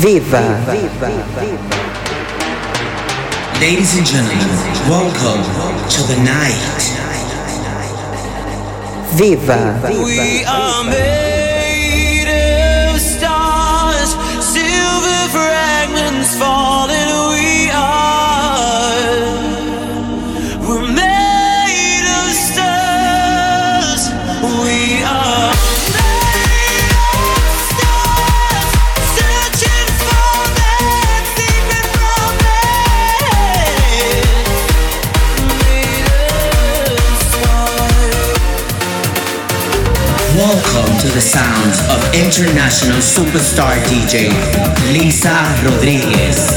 Viva. Ladies and gentlemen, welcome to the night. Viva. We are made the sounds of international superstar DJ Liza Rodriguez.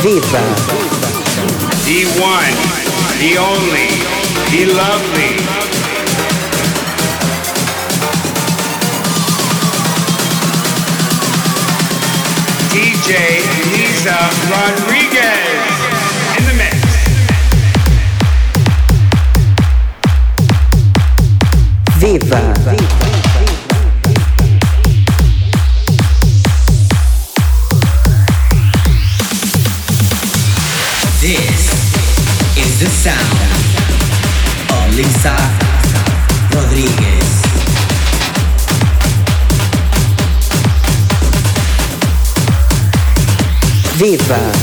Viva. The one, the only, the lovely. DJ Liza Rodriguez Viva. This is the sound of Lisa Rodriguez. Viva.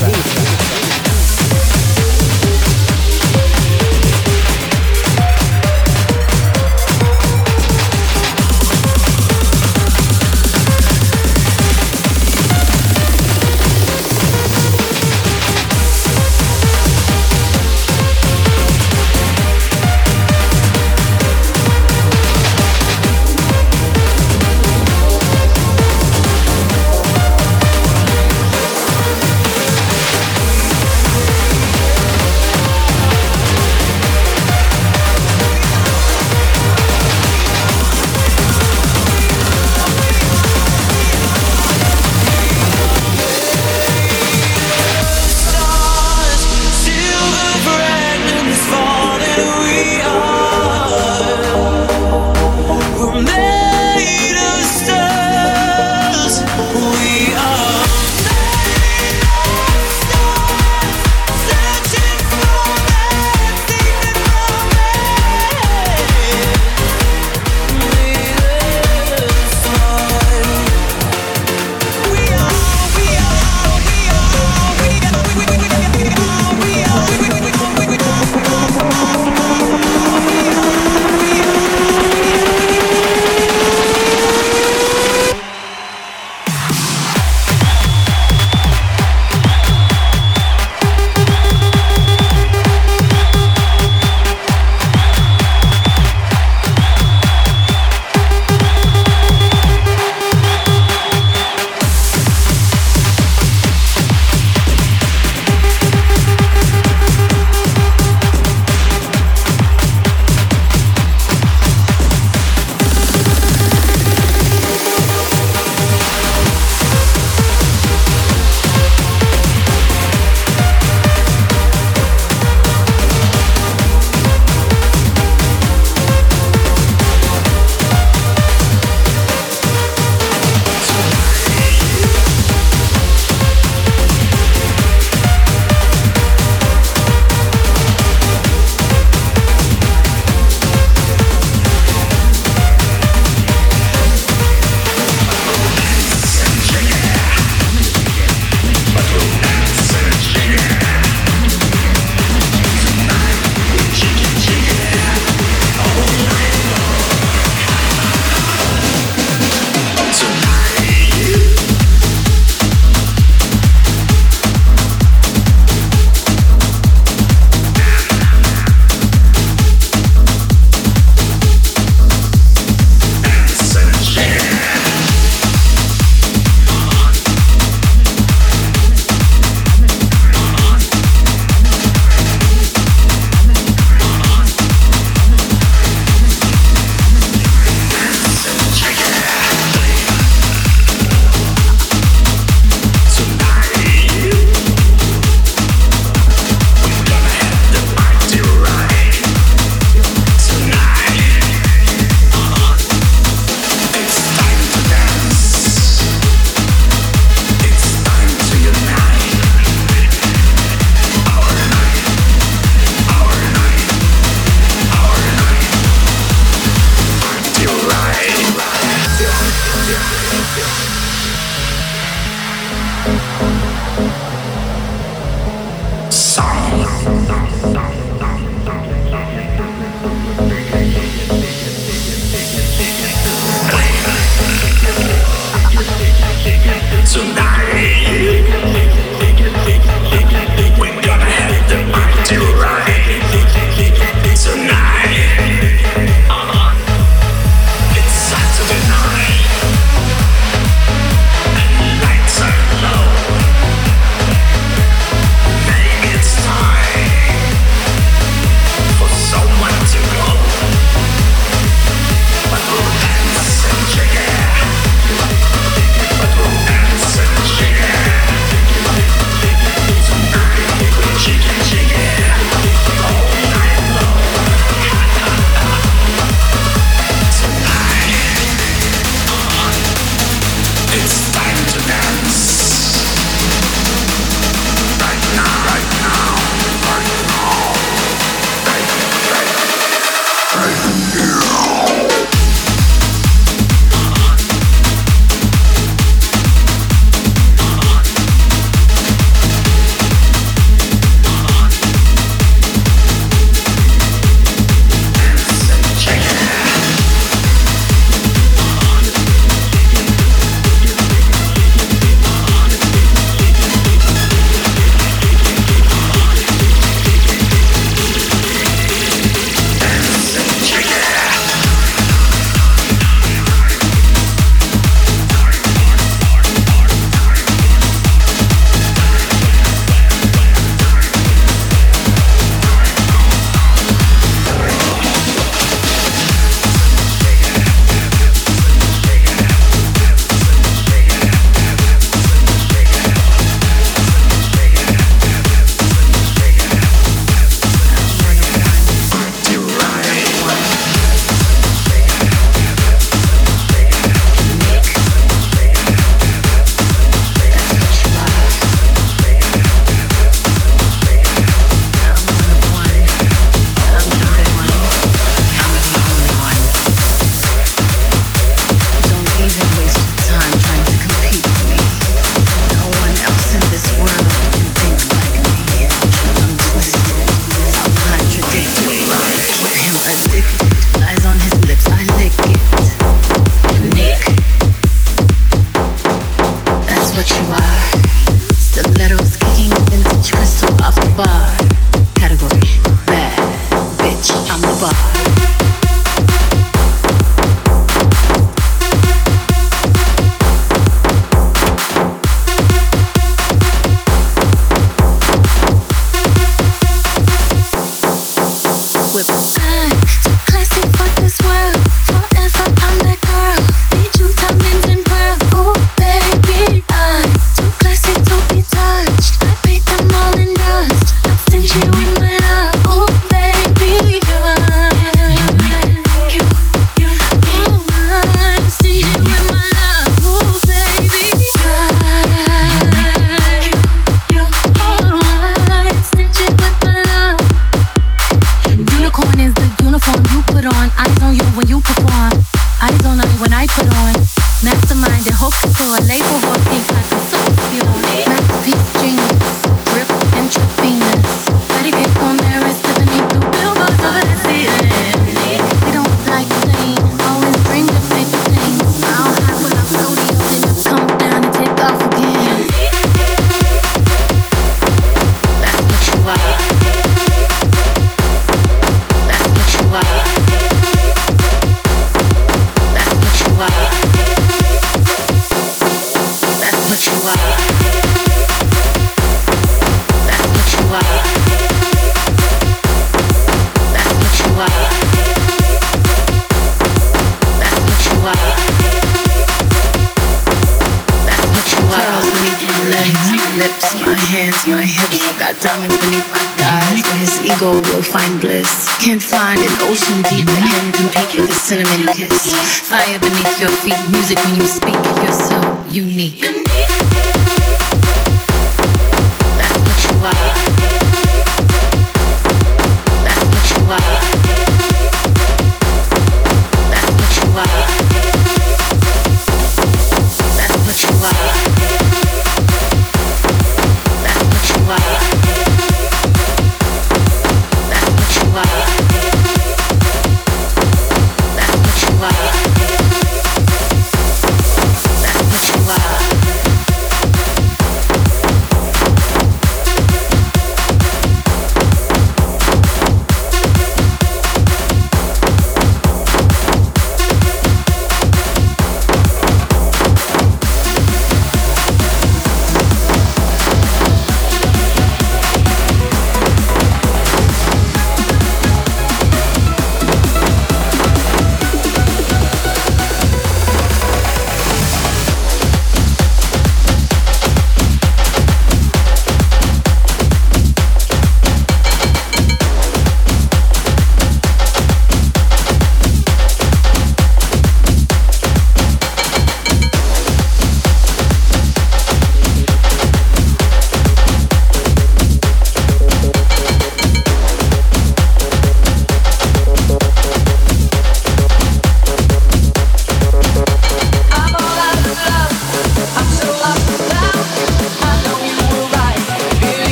Dies, his ego will find bliss. Can't find an ocean deep that can compete with a cinnamon kiss. Fire beneath your feet, music when you speak, you're so unique.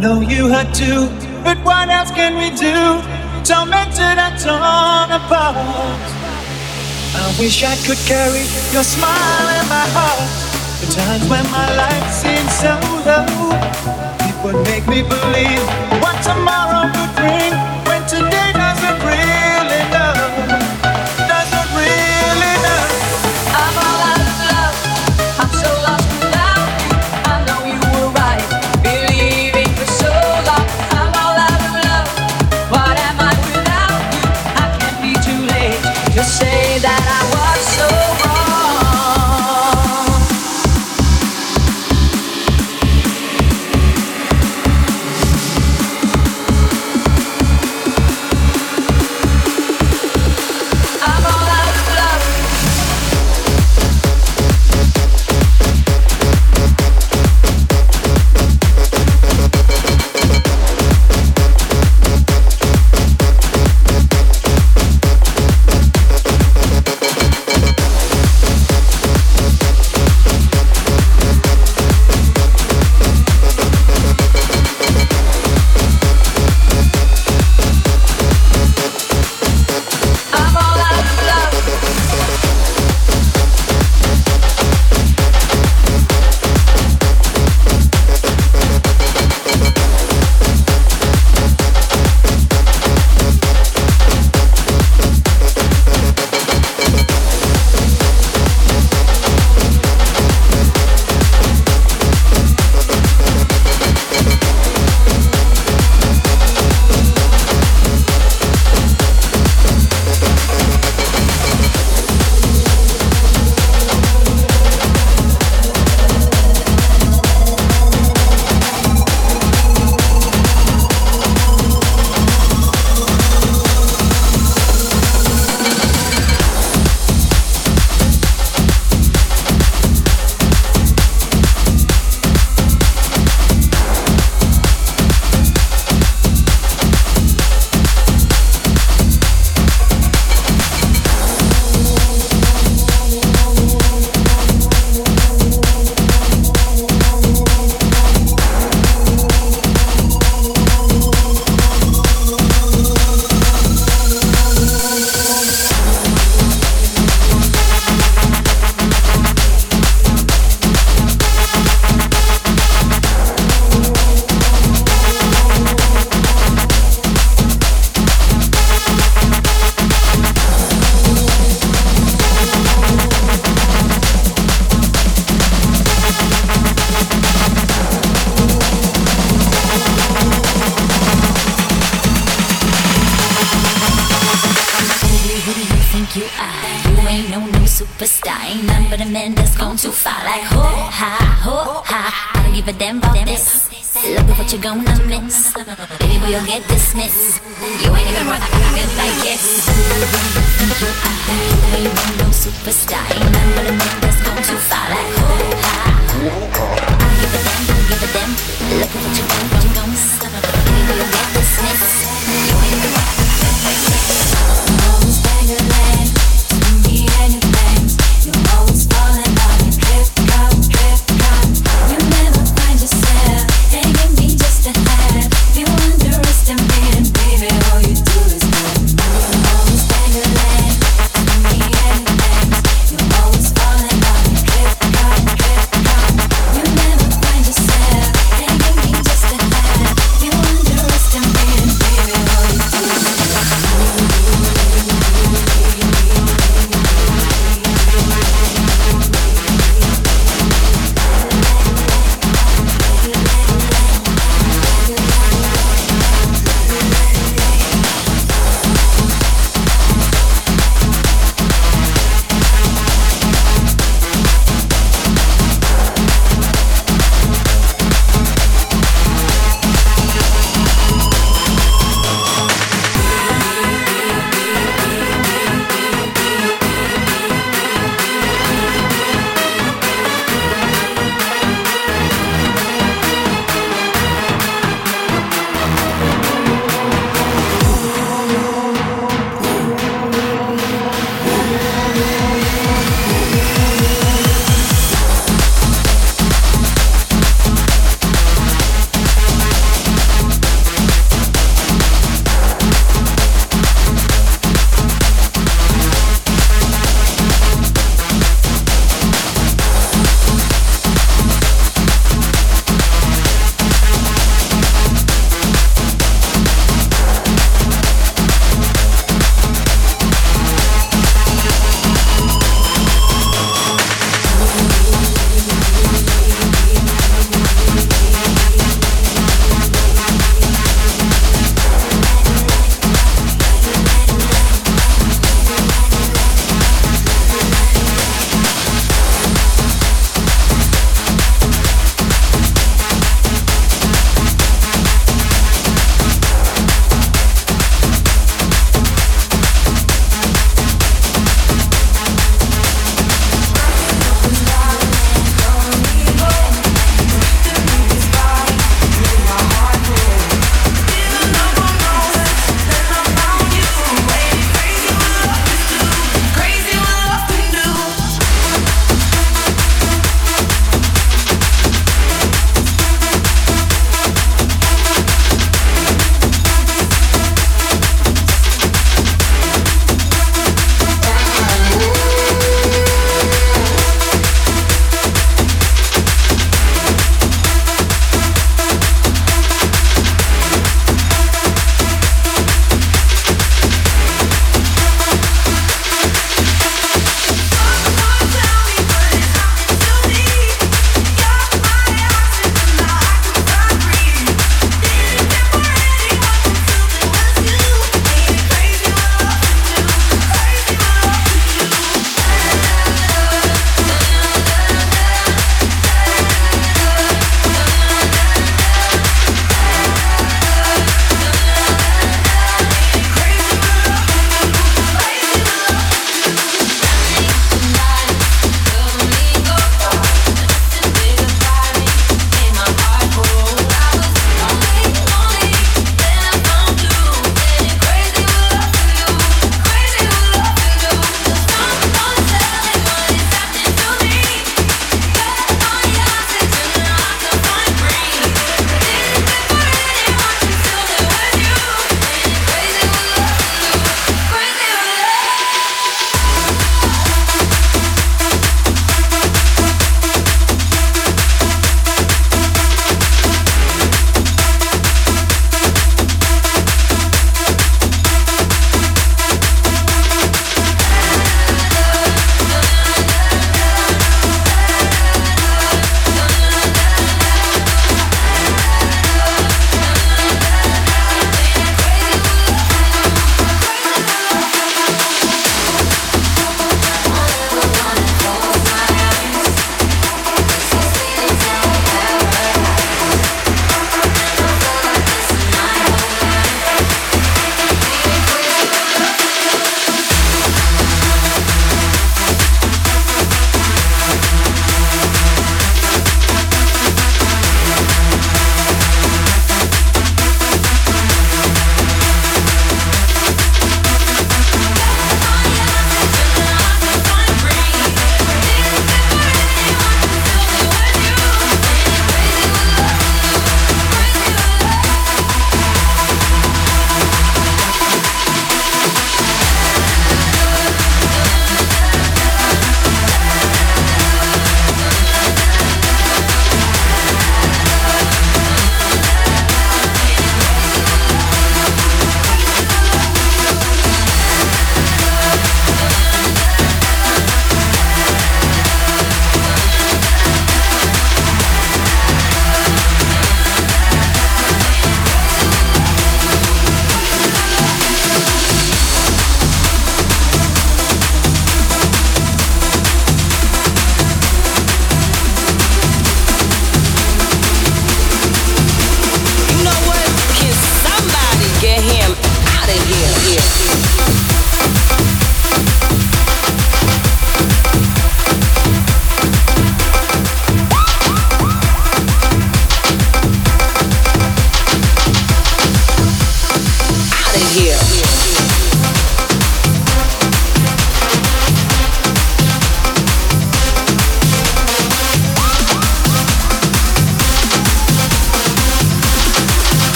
know you hurt too, but what else can we do? Tormented and torn apart. I wish I could carry your smile in my heart. The times when my life seems so low, it would make me believe what tomorrow would bring when today.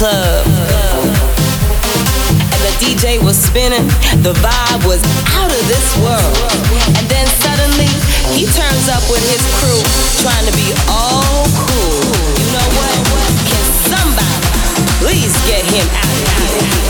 Club. And the DJ was spinning, the vibe was out of this world. And then suddenly, he turns up with his crew, trying to be all cool. You know what? Can somebody please get him out of here?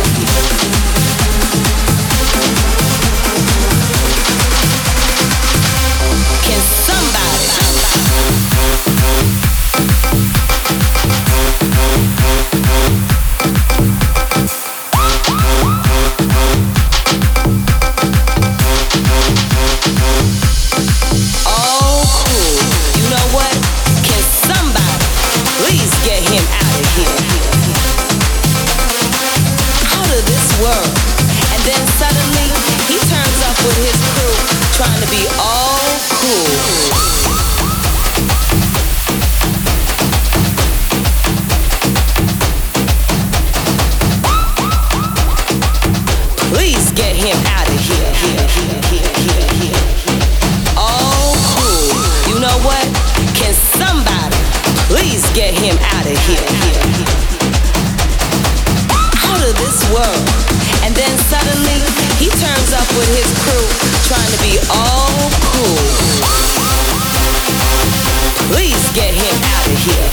Please get him out of here.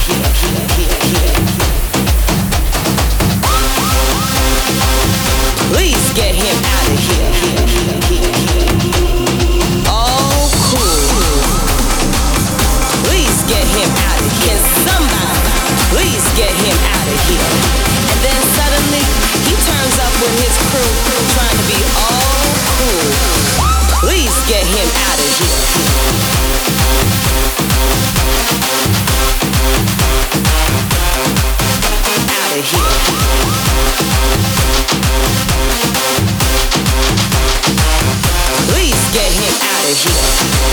Please get him out of here. Cool. Please get him out of here. Somebody please get him out of here? And then suddenly he turns up with his crew, trying to be all cool. Please get him out of here. Get him out of here.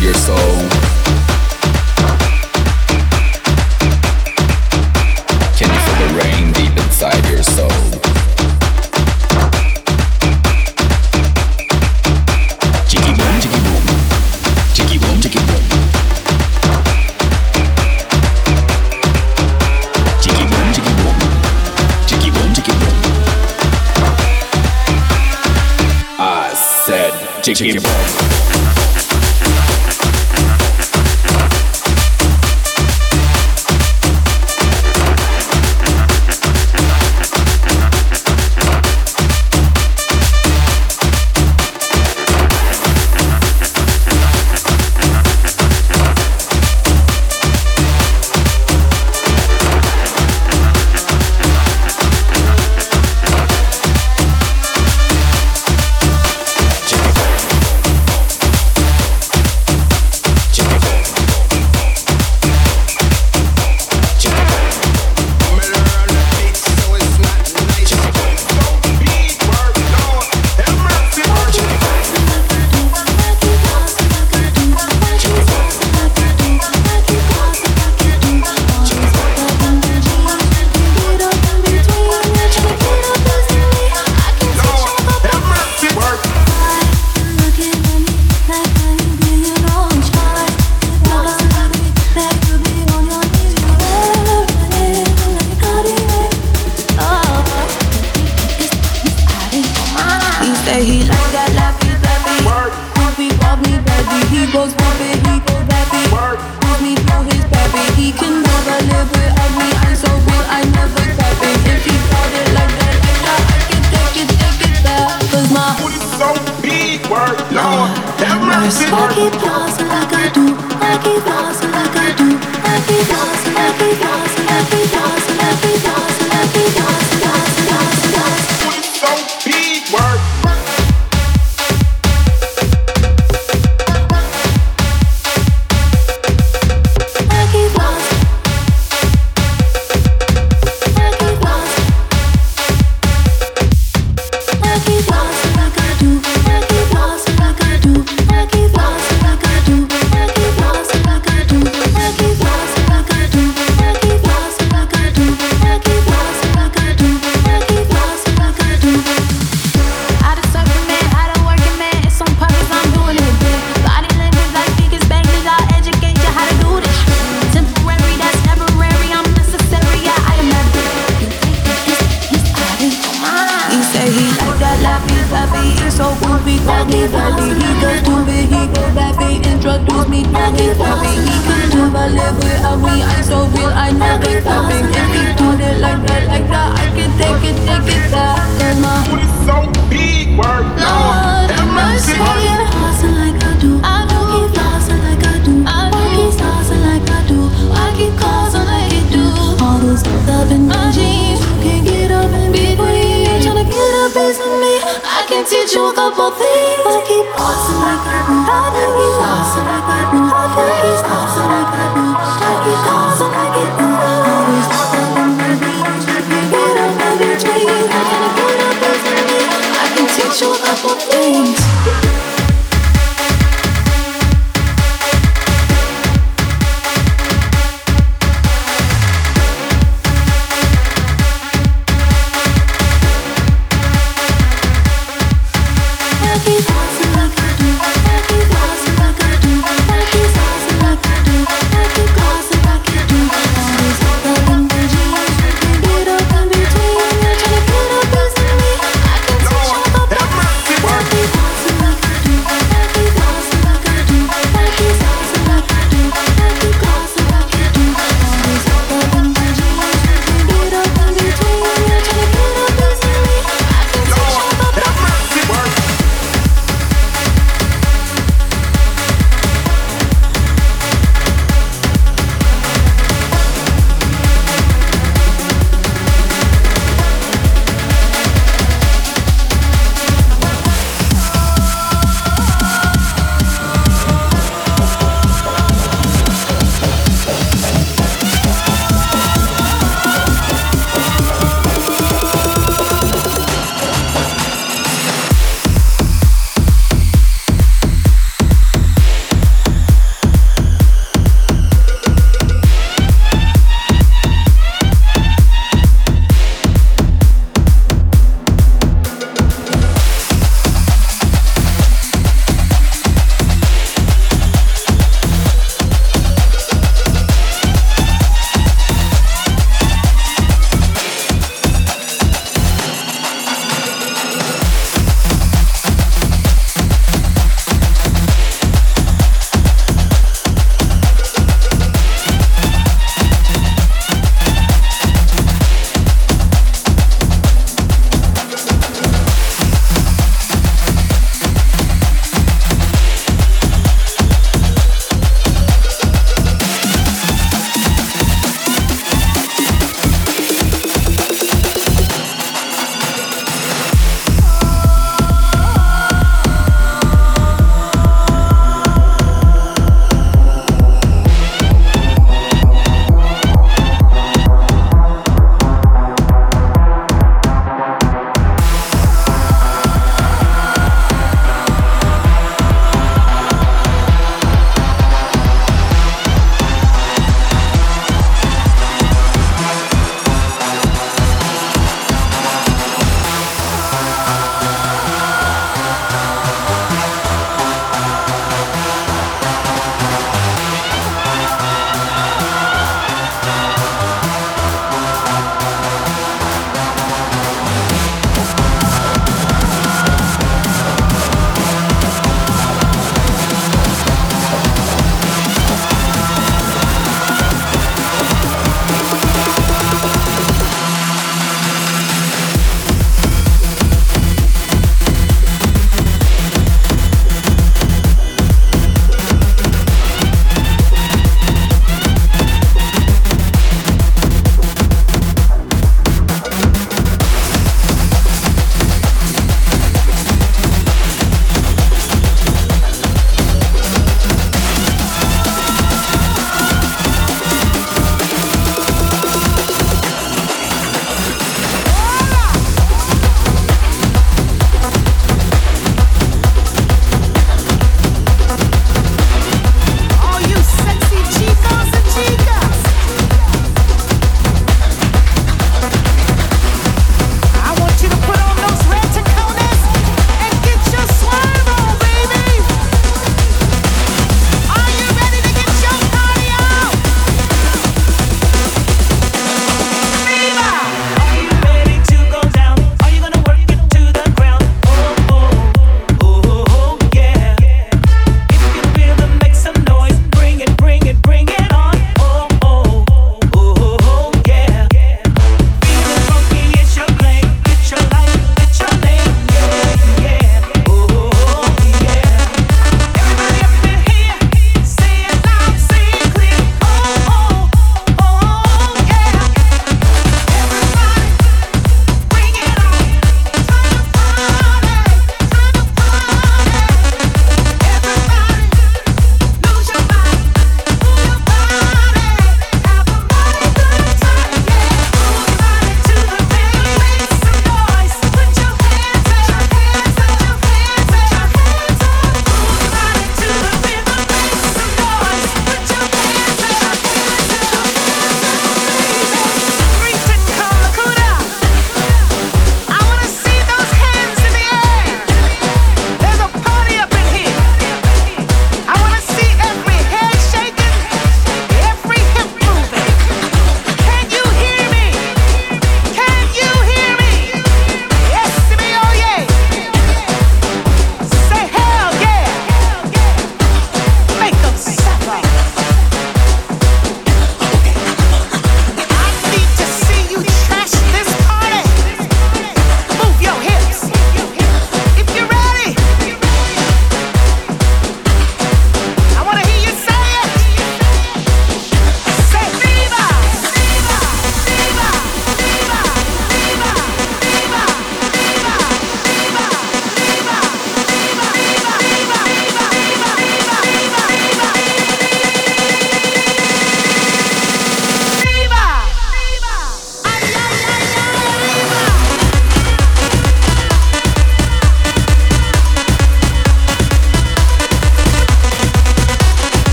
your soul. Can you feel the rain deep inside your soul? Boom, boom, boom, boom. Boom, boom. I said boom. que nós